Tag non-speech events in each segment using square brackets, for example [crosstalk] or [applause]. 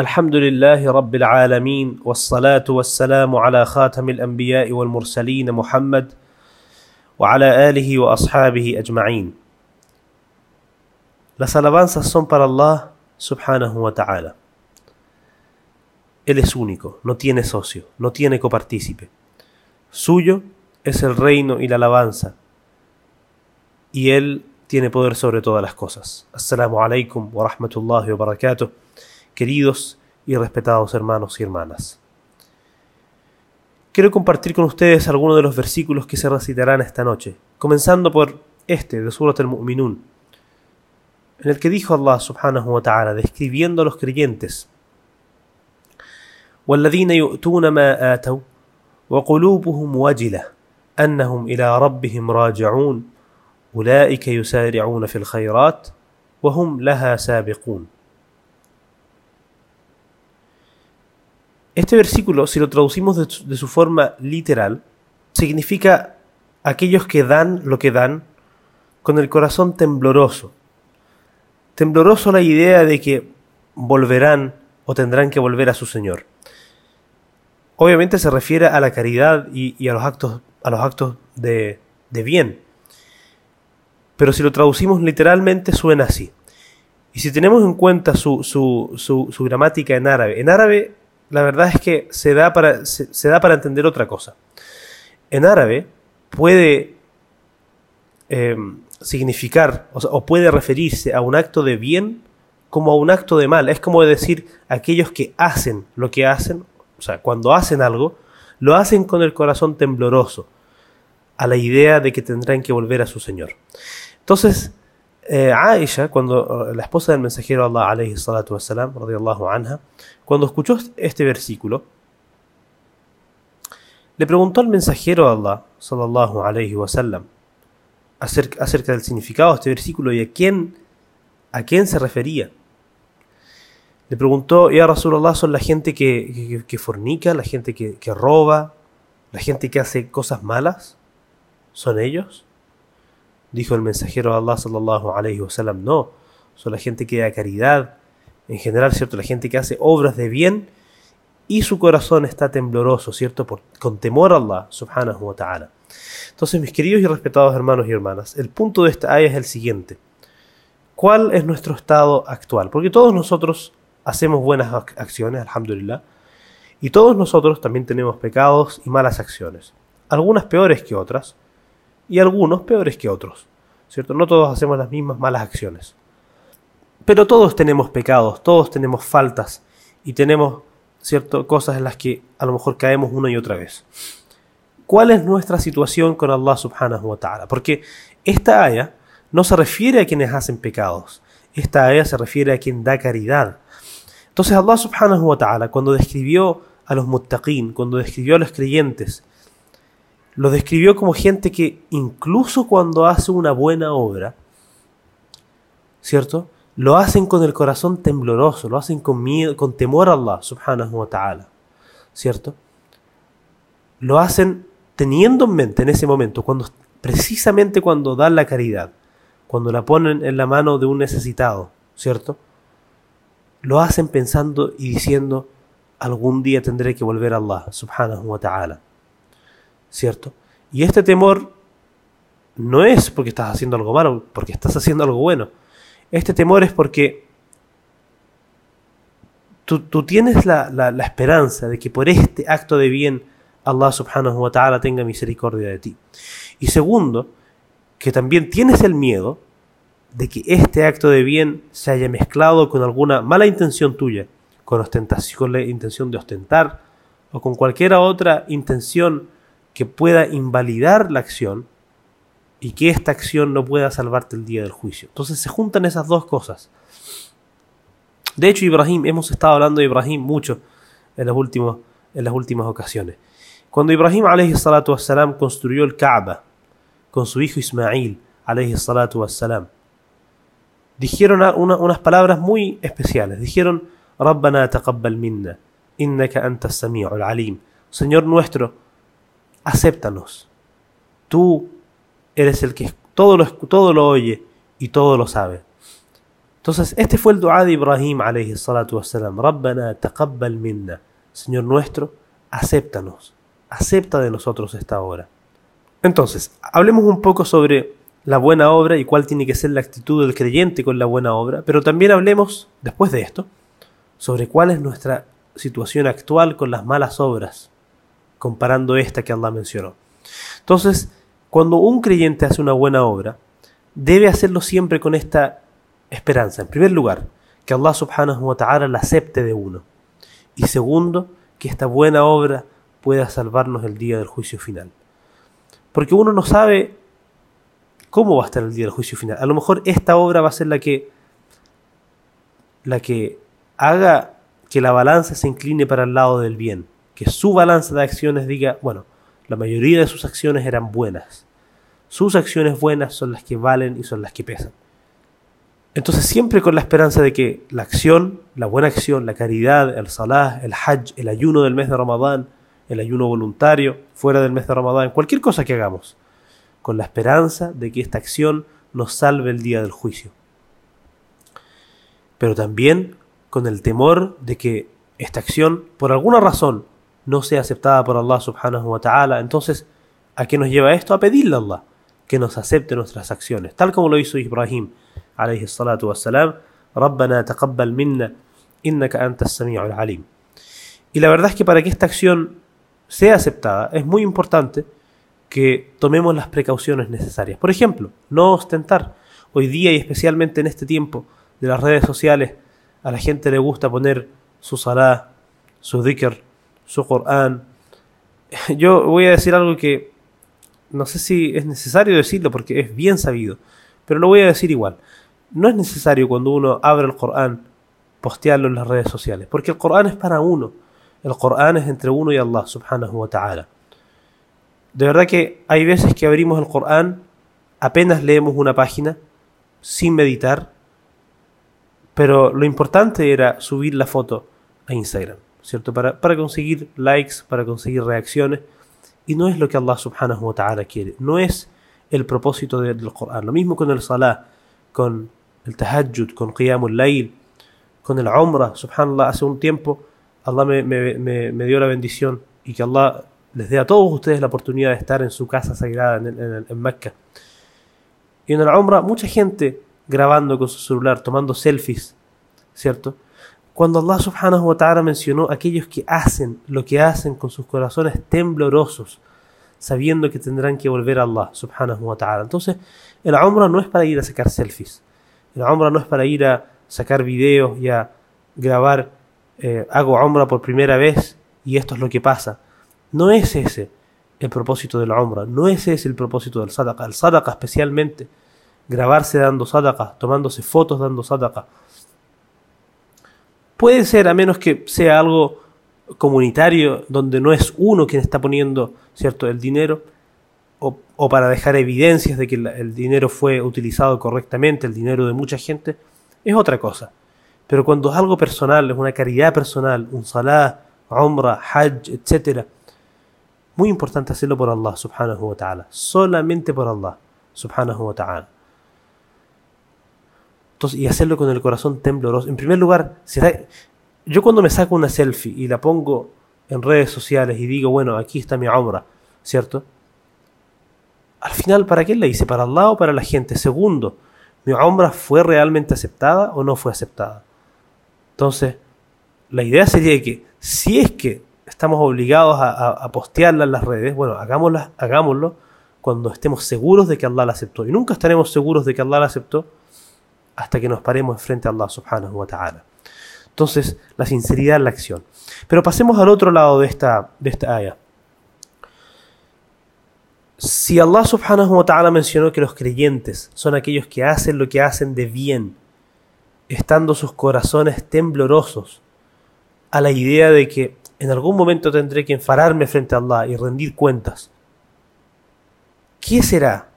الحمد لله رب العالمين والصلاة والسلام على خاتم الأنبياء والمرسلين محمد وعلى آله وأصحابه أجمعين Las alabanzas son para Allah subhanahu. Él es único, no tiene socio, no tiene copartícipe. Suyo es el reino y la alabanza. Y Él tiene poder sobre todas las cosas. Assalamu alaikum wa rahmatullahi wa barakatuh. Queridos y respetados hermanos y hermanas. Quiero compartir con ustedes algunos de los versículos que se recitarán esta noche, comenzando por este de Surat al-Mu'minun, en el que dijo Allah subhanahu wa ta'ala, describiendo a los creyentes, والذين يؤتون ما آتوا وقلوبهم وجلة أنهم إلى ربهم راجعون أولئك يسارعون في الخيرات وهم لها سابقون Este versículo, si lo traducimos de, su forma literal, significa aquellos que dan lo que dan con el corazón tembloroso. Tembloroso la idea de que volverán o tendrán que volver a su Señor. Obviamente se refiere a la caridad y, a los actos, a los actos de, de bien. Pero si lo traducimos literalmente suena así. Y si tenemos en cuenta su, su, su, su gramática en árabe, en árabe la verdad es que se da para, se, da para entender otra cosa. En árabe puede eh, significar o, o, puede referirse a un acto de bien como a un acto de mal. Es como decir aquellos que hacen lo que hacen, o sea, cuando hacen algo, lo hacen con el corazón tembloroso, a la idea de que tendrán que volver a su Señor. Entonces, eh, Aisha, cuando la esposa del mensajero Allah, alayhi salatu radiyallahu anha, cuando escuchó este versículo, le preguntó al mensajero de Allah, sallallahu alayhi wasallam, acerca, acerca del significado de este versículo y a quién, a quién se refería. Le preguntó, Ya Rasulullah, ¿son la gente que, que, que fornica, la gente que, que roba, la gente que hace cosas malas? ¿Son ellos? Dijo el mensajero de Allah sallallahu alayhi wasallam, no, son la gente que da caridad, en general, ¿cierto? La gente que hace obras de bien y su corazón está tembloroso, ¿cierto? Por, con temor a Allah subhanahu wa ta'ala. Entonces, mis queridos y respetados hermanos y hermanas, el punto de esta ayah es el siguiente. ¿Cuál es nuestro estado actual? Porque todos nosotros hacemos buenas acciones, alhamdulillah, y todos nosotros también tenemos pecados y malas acciones. Algunas peores que otras, y algunos peores que otros. ¿Cierto? No todos hacemos las mismas malas acciones. Pero todos tenemos pecados, todos tenemos faltas y tenemos cierto cosas en las que a lo mejor caemos una y otra vez. ¿Cuál es nuestra situación con Allah subhanahu wa ta'ala? Porque esta aya no se refiere a quienes hacen pecados. Esta aya se refiere a quien da caridad. Entonces Allah subhanahu wa ta'ala cuando describió a los muttaqin, cuando describió a los creyentes, lo describió como gente que incluso cuando hace una buena obra, ¿cierto? Lo hacen con el corazón tembloroso, lo hacen con temor a Allah, subhanahu wa ta'ala, ¿cierto? Lo hacen teniendo en mente en ese momento, cuando, precisamente cuando dan la caridad, cuando la ponen en la mano de un necesitado, ¿cierto? Lo hacen pensando y diciendo, algún día tendré que volver a Allah, subhanahu wa ta'ala. ¿Cierto? Y este temor no es porque estás haciendo algo malo, porque estás haciendo algo bueno. Este temor es porque tú, tú tienes la, esperanza de que por este acto de bien Allah subhanahu wa ta'ala tenga misericordia de ti. Y segundo, que también tienes el miedo de que este acto de bien se haya mezclado con alguna mala intención tuya, con ostentación, con la intención de ostentar o con cualquier otra intención que pueda invalidar la acción y que esta acción no pueda salvarte el día del juicio. Entonces se juntan esas dos cosas. De hecho, Ibrahim, hemos estado hablando de Ibrahim mucho en, los últimos, en las últimas ocasiones. Cuando Ibrahim wassalam, construyó el Kaaba con su hijo Ismail wassalam, dijeron una, unas palabras muy especiales. Dijeron, Rabbana taqabbal minna, innaka anta sami'ul alim. Señor nuestro, acéptanos. Tú eres el que todo lo, todo lo oye y todo lo sabe. Entonces, este fue el dua de Ibrahim alayhi salatu. Rabbana minna. Señor nuestro, acéptanos. Acepta de nosotros esta obra. Entonces, hablemos un poco sobre la buena obra y cuál tiene que ser la actitud del creyente con la buena obra, pero también hablemos, después de esto, sobre cuál es nuestra situación actual con las malas obras, comparando esta que Allah mencionó. Entonces, cuando un creyente hace una buena obra, debe hacerlo siempre con esta esperanza. En primer lugar, que Allah subhanahu wa ta'ala la acepte de uno. Y segundo, que esta buena obra pueda salvarnos el día del juicio final. Porque uno no sabe cómo va a estar el día del juicio final. A lo mejor esta obra va a ser la que la que haga que la balanza se incline para el lado del bien, que su balanza de acciones diga, bueno, la mayoría de sus acciones eran buenas. Sus acciones buenas son las que valen y son las que pesan. Entonces siempre con la esperanza de que la acción, la buena acción, la caridad, el salah, el hajj, el ayuno del mes de Ramadán, el ayuno voluntario fuera del mes de Ramadán, cualquier cosa que hagamos, con la esperanza de que esta acción nos salve el día del juicio. Pero también con el temor de que esta acción, por alguna razón, no sea aceptada por Allah subhanahu wa ta'ala. Entonces, ¿a qué nos lleva esto? A pedirle a Allah que nos acepte nuestras acciones, tal como lo hizo Ibrahim, alayhi salatu wassalam, Rabbana taqabbal minna, innaka antas sami'ul alim. Y la verdad es que para que esta acción sea aceptada, es muy importante que tomemos las precauciones necesarias. Por ejemplo, no ostentar. Hoy día y especialmente en este tiempo de las redes sociales, a la gente le gusta poner su salah, su dhikr, su Qur'an. [laughs] Yo voy a decir algo que no sé si es necesario decirlo porque es bien sabido, pero lo voy a decir igual. No es necesario cuando uno abre el Qur'an postearlo en las redes sociales, porque el Qur'an es para uno. El Qur'an es entre uno y Allah subhanahu wa ta'ala. De verdad que hay veces que abrimos el Corán, apenas leemos una página, sin meditar, pero lo importante era subir la foto a Instagram, ¿cierto? Para, para conseguir likes, para conseguir reacciones, y no es lo que Allah subhanahu wa ta'ala quiere, no es el propósito del Corán. Lo mismo con el Salah, con el Tahajjud, con Qiyamul Layl, con el Umrah, subhanallah, hace un tiempo Allah me, me, me dio la bendición y que Allah les dé a todos ustedes la oportunidad de estar en su casa sagrada en, en, Mecca. Y en el Umrah, mucha gente grabando con su celular, tomando selfies, ¿cierto? Cuando Allah subhanahu wa ta'ala mencionó aquellos que hacen lo que hacen con sus corazones temblorosos, sabiendo que tendrán que volver a Allah subhanahu wa ta'ala. Entonces, el Umrah no es para ir a sacar selfies. El Umrah no es para ir a sacar videos y a grabar, eh, hago Umrah por primera vez y esto es lo que pasa no es ese el propósito de la Umrah, no ese es el propósito del Sadaqa. El Sadaqa especialmente, grabarse dando Sadaqa, tomándose fotos dando Sadaqa. Puede ser, a menos que sea algo comunitario, donde no es uno quien está poniendo cierto el dinero, o, para dejar evidencias de que el dinero fue utilizado correctamente, el dinero de mucha gente, es otra cosa. Pero cuando es algo personal, es una caridad personal, un salah, umrah, hajj, etcétera, muy importante hacerlo por Allah subhanahu wa ta'ala. Solamente por Allah subhanahu wa ta'ala. Entonces, y hacerlo con el corazón tembloroso. En primer lugar, yo cuando me saco una selfie y la pongo en redes sociales y digo, bueno, aquí está mi obra, ¿cierto? Al final, ¿para qué la hice? ¿Para Allah o para la gente? Segundo, ¿mi obra fue realmente aceptada o no fue aceptada? Entonces, la idea sería que si es que estamos obligados a, postearla en las redes, bueno, hagámoslo cuando estemos seguros de que Allah la aceptó. Y nunca estaremos seguros de que Allah la aceptó hasta que nos paremos frente a Allah subhanahu wa ta'ala. Entonces, la sinceridad en la acción. Pero pasemos al otro lado de esta, de esta. Si Allah subhanahu wa ta'ala mencionó que los creyentes son aquellos que hacen lo que hacen de bien, estando sus corazones temblorosos a la idea de que en algún momento tendré que enfararme frente a Allah y rendir cuentas. ¿Qué será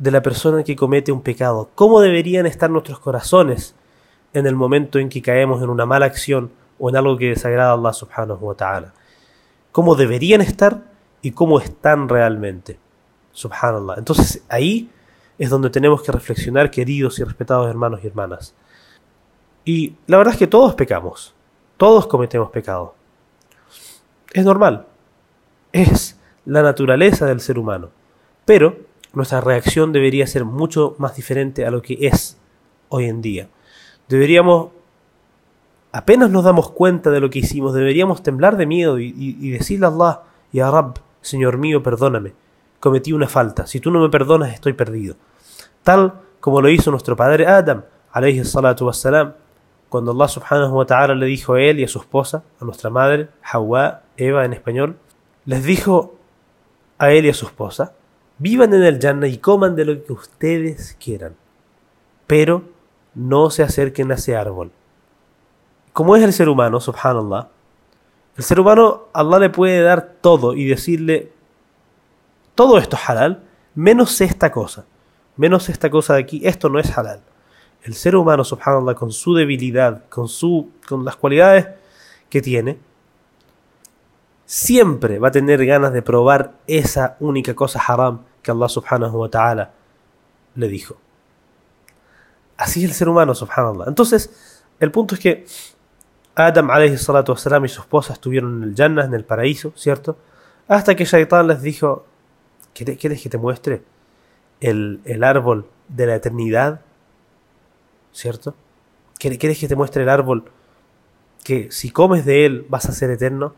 de la persona que comete un pecado? ¿Cómo deberían estar nuestros corazones en el momento en que caemos en una mala acción o en algo que desagrada a Allah subhanahu wa ta'ala? ¿Cómo deberían estar y cómo están realmente? Subhanallah. Entonces ahí es donde tenemos que reflexionar, queridos y respetados hermanos y hermanas. Y la verdad es que todos pecamos, todos cometemos pecado. Es normal, es la naturaleza del ser humano. Pero nuestra reacción debería ser mucho más diferente a lo que es hoy en día. Deberíamos, apenas nos damos cuenta de lo que hicimos, deberíamos temblar de miedo y, decirle a Allah, y a Señor mío, perdóname, cometí una falta, si tú no me perdonas estoy perdido. Tal como lo hizo nuestro padre Adam, alayhi salatu wassalam, cuando Allah subhanahu wa ta'ala le dijo a él y a su esposa, a nuestra madre, Hawa, Eva en español, les dijo a él y a su esposa, vivan en el Jannah y coman de lo que ustedes quieran, pero no se acerquen a ese árbol. Como es el ser humano, subhanallah, el ser humano, Allah le puede dar todo y decirle, todo esto es halal, menos esta cosa, menos esta cosa de aquí, esto no es halal el ser humano, subhanallah, con su debilidad, con, su, con las cualidades que tiene, siempre va a tener ganas de probar esa única cosa haram que Allah subhanahu wa ta'ala le dijo. Así es el ser humano, subhanallah. Entonces, el punto es que Adam alayhi salatu wasalam y su esposa estuvieron en el Jannah, en el paraíso, ¿cierto? Hasta que Shaitan les dijo, ¿quieres que te muestre el, el árbol de la eternidad? ¿cierto? ¿Quieres que te muestre el árbol que si comes de él vas a ser eterno?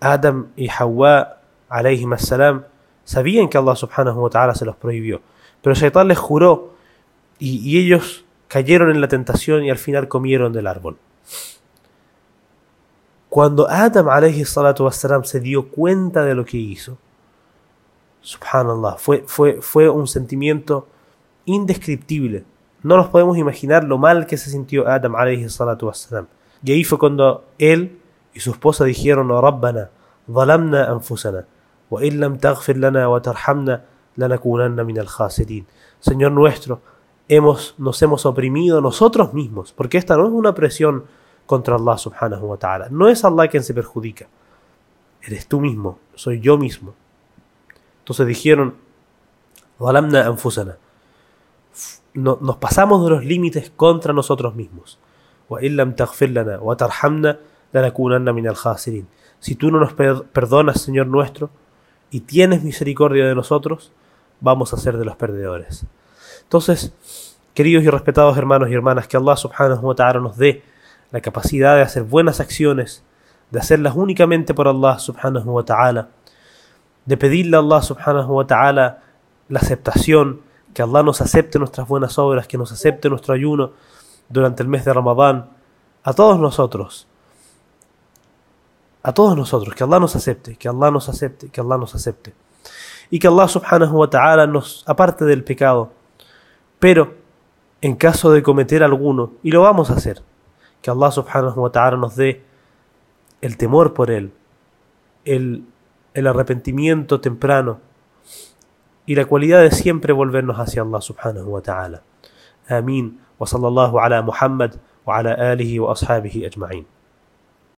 Adam y Hawa, alayhim salam, Sabían que Allah subhanahu wa ta'ala se los prohibió. Pero Shaitán les juró y, y ellos cayeron en la tentación y al final comieron del árbol. Cuando Adam alayhi salatu wassalam, se dio cuenta de lo que hizo, subhanallah, fue, fue, fue un sentimiento indescriptible. No nos podemos imaginar lo mal que se sintió Adam alayhi salatu wassalam. Y ahí fue cuando él y su esposa dijeron, oh Rabbana, anfusana. وإن لم تغفر لنا وترحمنا لنكونن من الخاسرين. Señor nuestro, hemos, nos hemos oprimido nosotros mismos, porque esta no es una presión contra Allah subhanahu wa ta'ala. No es Allah quien se perjudica. Eres tú mismo, soy yo mismo. Entonces dijeron, ظلمنا أنفسنا nos pasamos de los límites contra nosotros mismos. Si tú no nos perdonas, Señor nuestro, y tienes misericordia de nosotros, vamos a ser de los perdedores. Entonces, queridos y respetados hermanos y hermanas, que Allah subhanahu wa ta'ala nos dé la capacidad de hacer buenas acciones, de hacerlas únicamente por Allah subhanahu wa ta'ala, de pedirle a Allah subhanahu wa ta'ala la aceptación, que Allah nos acepte nuestras buenas obras, que nos acepte nuestro ayuno durante el mes de Ramadán, a todos nosotros, a todos nosotros, que Allah nos acepte, que Allah nos acepte, que Allah nos acepte. Y que Allah subhanahu wa ta'ala nos aparte del pecado. Pero, en caso de cometer alguno, y lo vamos a hacer, que Allah subhanahu wa ta'ala nos dé el temor por Él, el, el arrepentimiento temprano, y la cualidad de siempre volvernos hacia Allah subhanahu wa ta'ala. Amén. وصلى الله على محمد وعلى آله وأصحابه أجمعين